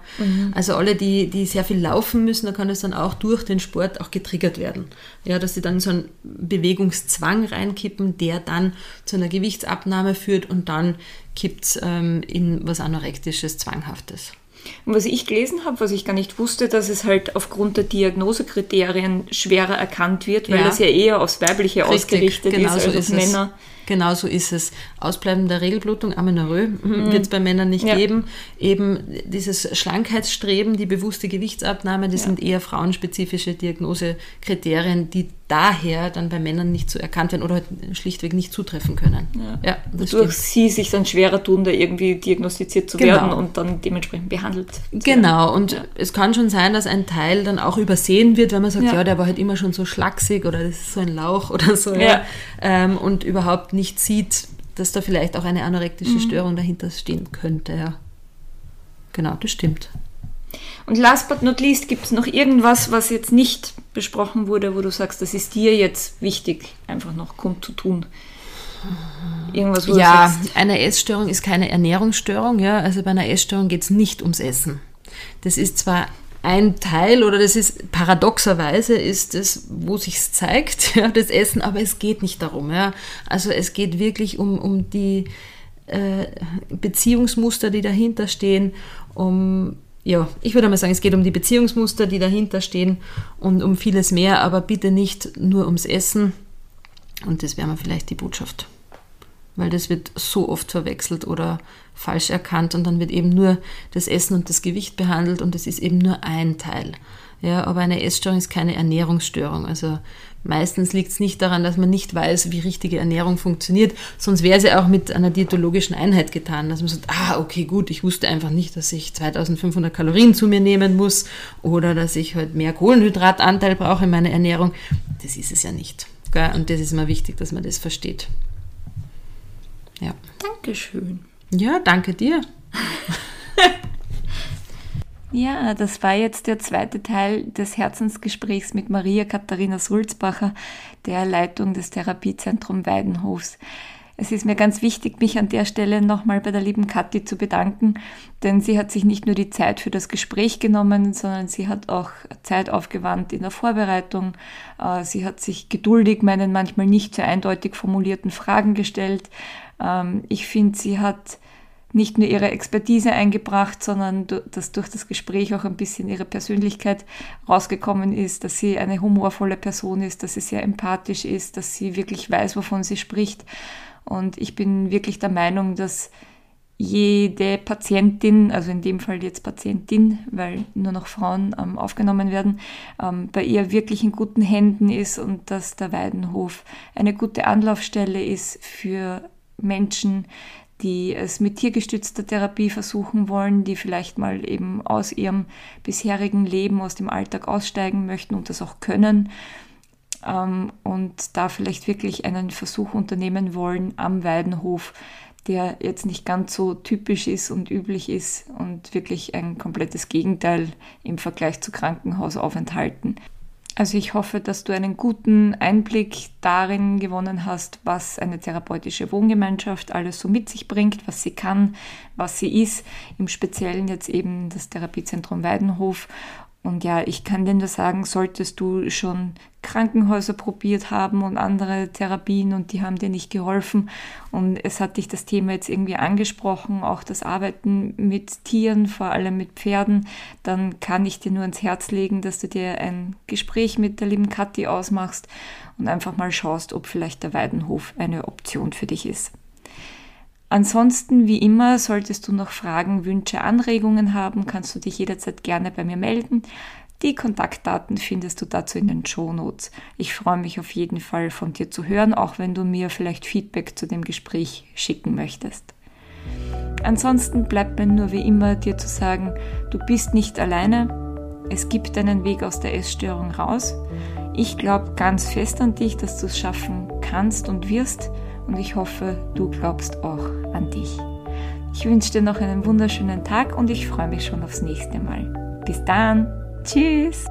also alle, die, die sehr viel laufen müssen, da kann es dann auch durch den Sport auch getriggert werden. Ja, dass sie dann so einen Bewegungszwang reinkippen, der dann zu einer Gewichtsabnahme führt und dann kippt es ähm, in was Anorektisches, Zwanghaftes. Und was ich gelesen habe, was ich gar nicht wusste, dass es halt aufgrund der Diagnosekriterien schwerer erkannt wird, weil Ja. das ja eher aufs Weibliche ausgerichtet genau ist so als auf ist es. Genau so ist es. Ausbleiben der Regelblutung, Amenorrhoe, [LAUGHS] wird es bei Männern nicht Mhm. Ja. geben. Eben dieses Schlankheitsstreben, die bewusste Gewichtsabnahme, das Ja. sind eher frauenspezifische Diagnosekriterien, die daher dann bei Männern nicht so erkannt werden oder halt schlichtweg nicht zutreffen können. Ja, Wodurch stimmt. sie sich dann schwerer tun, da irgendwie diagnostiziert zu Genau. werden und dann dementsprechend behandelt. zu werden. Genau, und es kann schon sein, dass ein Teil dann auch übersehen wird, wenn man sagt, Ja. ja, der war halt immer schon so schlaksig oder das ist so ein Lauch [LAUGHS] oder so. Ja. Ja. Ähm, und überhaupt nicht sieht, dass da vielleicht auch eine anorektische Störung dahinter stehen könnte. Ja. Genau, das stimmt. Und last but not least, gibt es noch irgendwas, was jetzt nicht besprochen wurde, wo du sagst, das ist dir jetzt wichtig, einfach noch kundzutun? Irgendwas, wo Ja, eine Essstörung ist keine Ernährungsstörung. Ja? Also bei einer Essstörung geht es nicht ums Essen. Das ist zwar ein Teil oder das ist paradoxerweise ist es, wo sich zeigt, [LAUGHS] ja, das Essen, aber es geht nicht darum. Ja? Also es geht wirklich um, um die äh, Beziehungsmuster, die dahinter stehen, um ja, ich würde mal sagen, es geht um die Beziehungsmuster, die dahinter stehen und um vieles mehr, aber bitte nicht nur ums Essen. Und das wäre mal vielleicht die Botschaft. weil das wird so oft verwechselt oder falsch erkannt und dann wird eben nur das Essen und das Gewicht behandelt und es ist eben nur ein Teil. Ja, aber eine Essstörung ist keine Ernährungsstörung. Also meistens liegt es nicht daran, dass man nicht weiß, wie richtige Ernährung funktioniert, sonst wäre sie auch mit einer diätologischen Einheit getan, dass man sagt, ah, okay, gut, ich wusste einfach nicht, dass ich 2500 Kalorien zu mir nehmen muss oder dass ich halt mehr Kohlenhydratanteil brauche in meiner Ernährung. Das ist es ja nicht. Und das ist immer wichtig, dass man das versteht. Ja. Dankeschön. Ja, danke dir. [LAUGHS] ja, das war jetzt der zweite Teil des Herzensgesprächs mit Maria Katharina Sulzbacher, der Leitung des Therapiezentrum Weidenhofs. Es ist mir ganz wichtig, mich an der Stelle nochmal bei der lieben Kathi zu bedanken, denn sie hat sich nicht nur die Zeit für das Gespräch genommen, sondern sie hat auch Zeit aufgewandt in der Vorbereitung. Äh, sie hat sich geduldig meinen manchmal nicht so eindeutig formulierten Fragen gestellt. Ähm, ich finde, sie hat nicht nur ihre Expertise eingebracht, sondern dass durch das Gespräch auch ein bisschen ihre Persönlichkeit rausgekommen ist, dass sie eine humorvolle Person ist, dass sie sehr empathisch ist, dass sie wirklich weiß, wovon sie spricht. Und ich bin wirklich der Meinung, dass jede Patientin, also in dem Fall jetzt Patientin, weil nur noch Frauen ähm, aufgenommen werden, ähm, bei ihr wirklich in guten Händen ist und dass der Weidenhof eine gute Anlaufstelle ist für Menschen, die es mit tiergestützter Therapie versuchen wollen, die vielleicht mal eben aus ihrem bisherigen Leben, aus dem Alltag aussteigen möchten und das auch können ähm, und da vielleicht wirklich einen Versuch unternehmen wollen am Weidenhof, der jetzt nicht ganz so typisch ist und üblich ist und wirklich ein komplettes Gegenteil im Vergleich zu Krankenhausaufenthalten. Also ich hoffe, dass du einen guten Einblick darin gewonnen hast, was eine therapeutische Wohngemeinschaft alles so mit sich bringt, was sie kann, was sie ist. Im Speziellen jetzt eben das Therapiezentrum Weidenhof und ja, ich kann dir nur sagen, solltest du schon Krankenhäuser probiert haben und andere Therapien und die haben dir nicht geholfen und es hat dich das Thema jetzt irgendwie angesprochen, auch das Arbeiten mit Tieren, vor allem mit Pferden, dann kann ich dir nur ans Herz legen, dass du dir ein Gespräch mit der lieben Kathi ausmachst und einfach mal schaust, ob vielleicht der Weidenhof eine Option für dich ist. Ansonsten, wie immer, solltest du noch Fragen, Wünsche, Anregungen haben, kannst du dich jederzeit gerne bei mir melden. Die Kontaktdaten findest du dazu in den Show Notes. Ich freue mich auf jeden Fall von dir zu hören, auch wenn du mir vielleicht Feedback zu dem Gespräch schicken möchtest. Ansonsten bleibt mir nur wie immer dir zu sagen, du bist nicht alleine. Es gibt einen Weg aus der Essstörung raus. Ich glaube ganz fest an dich, dass du es schaffen kannst und wirst und ich hoffe, du glaubst auch an dich. Ich wünsche dir noch einen wunderschönen Tag und ich freue mich schon aufs nächste Mal. Bis dann. Tschüss.